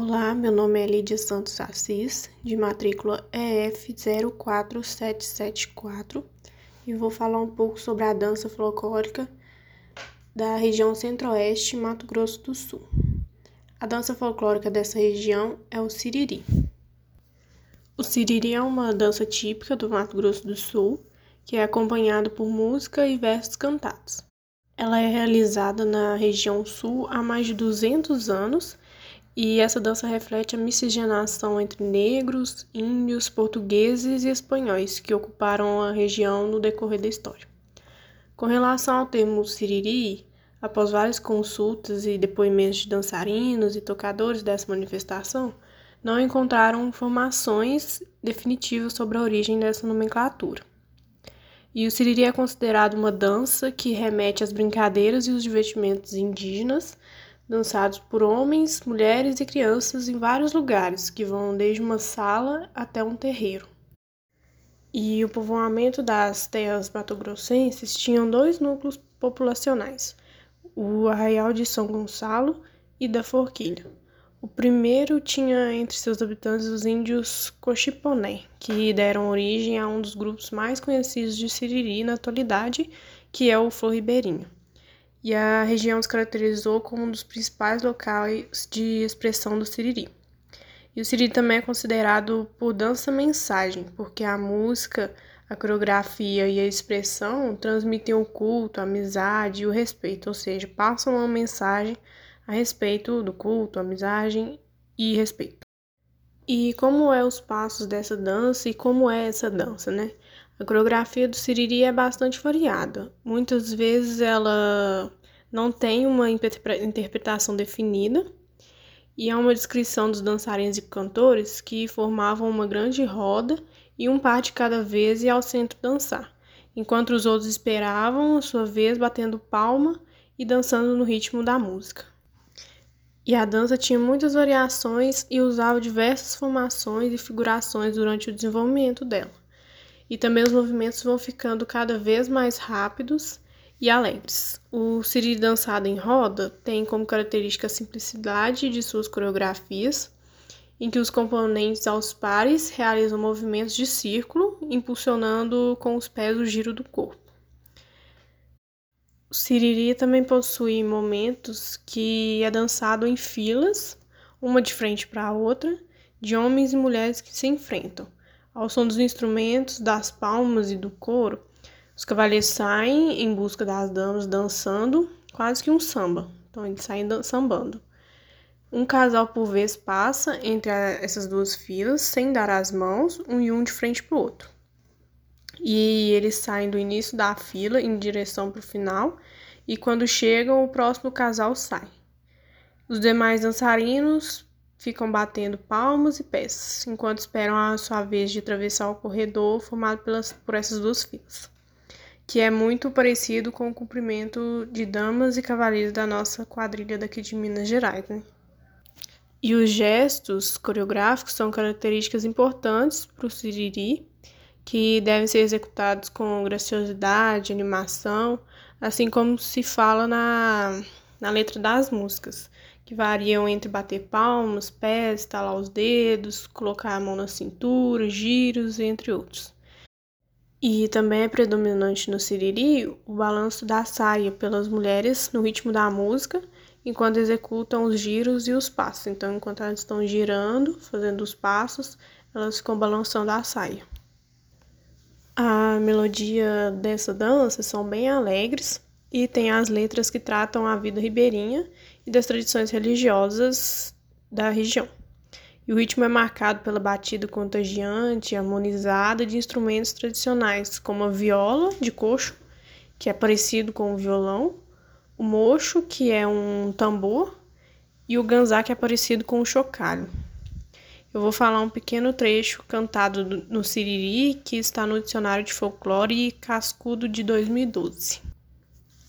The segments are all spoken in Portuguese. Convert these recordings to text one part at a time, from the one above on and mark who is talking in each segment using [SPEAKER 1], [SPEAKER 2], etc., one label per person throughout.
[SPEAKER 1] Olá, meu nome é Lídia Santos Assis, de matrícula EF04774, e vou falar um pouco sobre a dança folclórica da região Centro-Oeste, Mato Grosso do Sul. A dança folclórica dessa região é o siriri. O siriri é uma dança típica do Mato Grosso do Sul, que é acompanhada por música e versos cantados. Ela é realizada na região sul há mais de 200 anos e essa dança reflete a miscigenação entre negros, índios, portugueses e espanhóis que ocuparam a região no decorrer da história. Com relação ao termo siriri, após várias consultas e depoimentos de dançarinos e tocadores dessa manifestação, não encontraram informações definitivas sobre a origem dessa nomenclatura. E o siriri é considerado uma dança que remete às brincadeiras e os divertimentos indígenas, dançados por homens, mulheres e crianças em vários lugares, que vão desde uma sala até um terreiro. E o povoamento das terras matogrossenses tinham dois núcleos populacionais, o Arraial de São Gonçalo e da Forquilha. O primeiro tinha entre seus habitantes os índios Cochiponé, que deram origem a um dos grupos mais conhecidos de Siriri na atualidade, que é o Flor Ribeirinho. E a região se caracterizou como um dos principais locais de expressão do Siriri. E o Siriri também é considerado por dança-mensagem, porque a música, a coreografia e a expressão transmitem o culto, a amizade e o respeito, ou seja, passam uma mensagem a respeito do culto, amizade e respeito. E como é os passos dessa dança e como é essa dança, né? A coreografia do Siriri é bastante variada. Muitas vezes ela não tem uma interpretação definida e é uma descrição dos dançarinos e cantores que formavam uma grande roda e um par de cada vez e ao centro dançar, enquanto os outros esperavam a sua vez batendo palma e dançando no ritmo da música. E a dança tinha muitas variações e usava diversas formações e figurações durante o desenvolvimento dela. E também os movimentos vão ficando cada vez mais rápidos e alegres. O siri dançado em roda tem como característica a simplicidade de suas coreografias, em que os componentes aos pares realizam movimentos de círculo, impulsionando com os pés o giro do corpo. O siriri também possui momentos que é dançado em filas, uma de frente para a outra, de homens e mulheres que se enfrentam. Ao som dos instrumentos, das palmas e do coro, os cavaleiros saem em busca das damas dançando, quase que um samba. Então eles saem sambando. Um casal por vez passa entre essas duas filas sem dar as mãos, um e um de frente para o outro e eles saem do início da fila em direção para o final, e quando chegam, o próximo casal sai. Os demais dançarinos ficam batendo palmas e pés, enquanto esperam a sua vez de atravessar o corredor formado pelas, por essas duas filas, que é muito parecido com o cumprimento de damas e cavaleiros da nossa quadrilha daqui de Minas Gerais. Né? E os gestos coreográficos são características importantes para o siriri, que devem ser executados com graciosidade, animação, assim como se fala na, na letra das músicas, que variam entre bater palmas, pés, estalar os dedos, colocar a mão na cintura, giros, entre outros. E também é predominante no siriri o balanço da saia pelas mulheres no ritmo da música, enquanto executam os giros e os passos. Então, enquanto elas estão girando, fazendo os passos, elas ficam balançando a saia. A melodia dessa dança são bem alegres e tem as letras que tratam a vida ribeirinha e das tradições religiosas da região. E o ritmo é marcado pela batida contagiante, harmonizada de instrumentos tradicionais, como a viola de coxo, que é parecido com o violão, o mocho, que é um tambor, e o ganzá, que é parecido com o chocalho eu vou falar um pequeno trecho cantado no Siriri que está no Dicionário de Folclore Cascudo de 2012.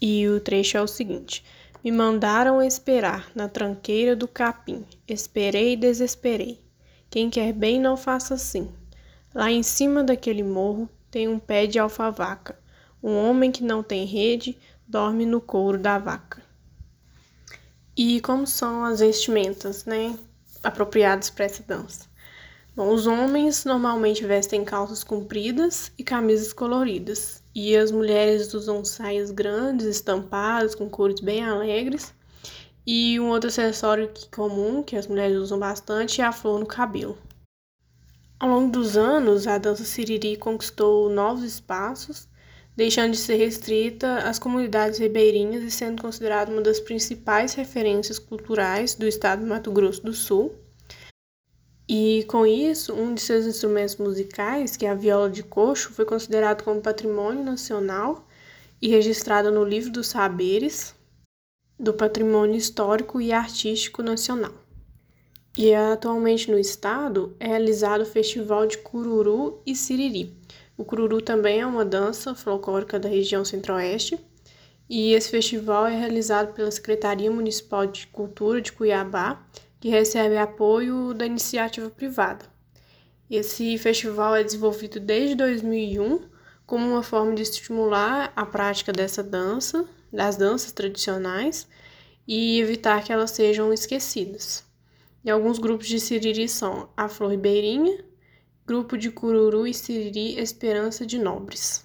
[SPEAKER 1] E o trecho é o seguinte: Me mandaram esperar na tranqueira do capim. Esperei e desesperei. Quem quer bem não faça assim. Lá em cima daquele morro tem um pé de alfavaca. Um homem que não tem rede dorme no couro da vaca. E como são as vestimentas, né? apropriados para essa dança. Bom, os homens normalmente vestem calças compridas e camisas coloridas, e as mulheres usam saias grandes, estampadas, com cores bem alegres. E um outro acessório comum que as mulheres usam bastante é a flor no cabelo. Ao longo dos anos, a dança siriri conquistou novos espaços, deixando de ser restrita às comunidades ribeirinhas e sendo considerada uma das principais referências culturais do estado do Mato Grosso do Sul e com isso, um de seus instrumentos musicais, que é a viola de coxo, foi considerado como patrimônio nacional e registrado no Livro dos Saberes do Patrimônio Histórico e Artístico Nacional. E atualmente no estado é realizado o Festival de Cururu e Siriri. O cururu também é uma dança folclórica da região centro-oeste, e esse festival é realizado pela Secretaria Municipal de Cultura de Cuiabá que recebe apoio da iniciativa privada. Esse festival é desenvolvido desde 2001 como uma forma de estimular a prática dessa dança, das danças tradicionais, e evitar que elas sejam esquecidas. E alguns grupos de Siriri são a Flor Ribeirinha, Grupo de Cururu e Siriri Esperança de Nobres.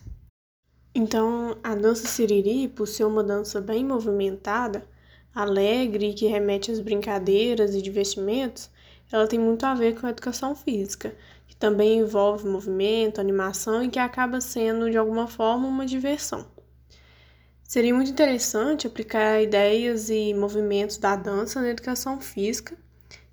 [SPEAKER 1] Então, a dança Siriri, por ser uma dança bem movimentada, alegre e que remete às brincadeiras e divertimentos, ela tem muito a ver com a educação física, que também envolve movimento, animação e que acaba sendo de alguma forma uma diversão. Seria muito interessante aplicar ideias e movimentos da dança na educação física,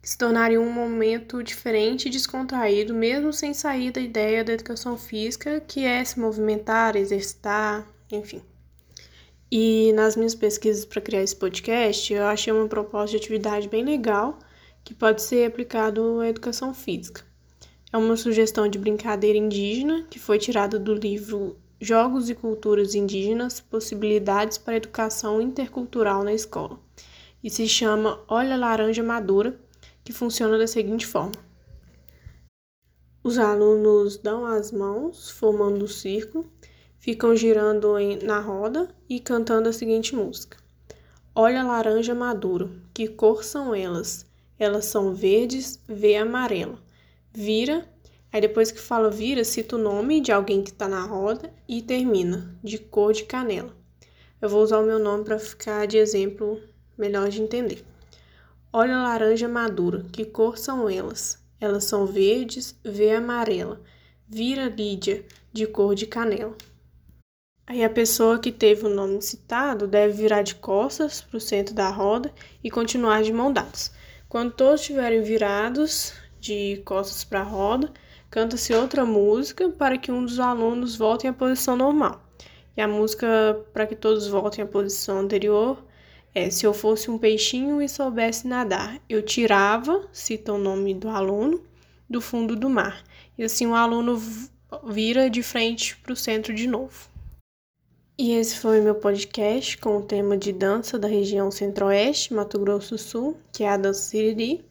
[SPEAKER 1] que se tornaria um momento diferente e descontraído, mesmo sem sair da ideia da educação física, que é se movimentar, exercitar, enfim. E nas minhas pesquisas para criar esse podcast, eu achei uma proposta de atividade bem legal que pode ser aplicado à educação física. É uma sugestão de brincadeira indígena que foi tirada do livro Jogos e Culturas Indígenas Possibilidades para a Educação Intercultural na Escola e se chama Olha Laranja Madura, que funciona da seguinte forma: os alunos dão as mãos, formando um círculo ficam girando em, na roda e cantando a seguinte música: Olha laranja maduro, que cor são elas? Elas são verdes, vê amarela. Vira, aí depois que fala vira, cita o nome de alguém que está na roda e termina, de cor de canela. Eu vou usar o meu nome para ficar de exemplo melhor de entender. Olha laranja madura, que cor são elas? Elas são verdes, vê amarela. Vira Lídia, de cor de canela. Aí a pessoa que teve o nome citado deve virar de costas para o centro da roda e continuar de mão dadas. Quando todos estiverem virados de costas para a roda, canta-se outra música para que um dos alunos volte à posição normal. E a música para que todos voltem à posição anterior é Se eu fosse um peixinho e soubesse nadar, eu tirava, cita o nome do aluno, do fundo do mar. E assim o aluno vira de frente para o centro de novo. E esse foi meu podcast com o tema de dança da região Centro-Oeste, Mato Grosso do Sul, que é a dança Siriri.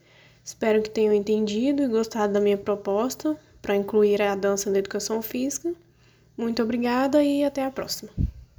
[SPEAKER 1] Espero que tenham entendido e gostado da minha proposta para incluir a dança na educação física. Muito obrigada e até a próxima.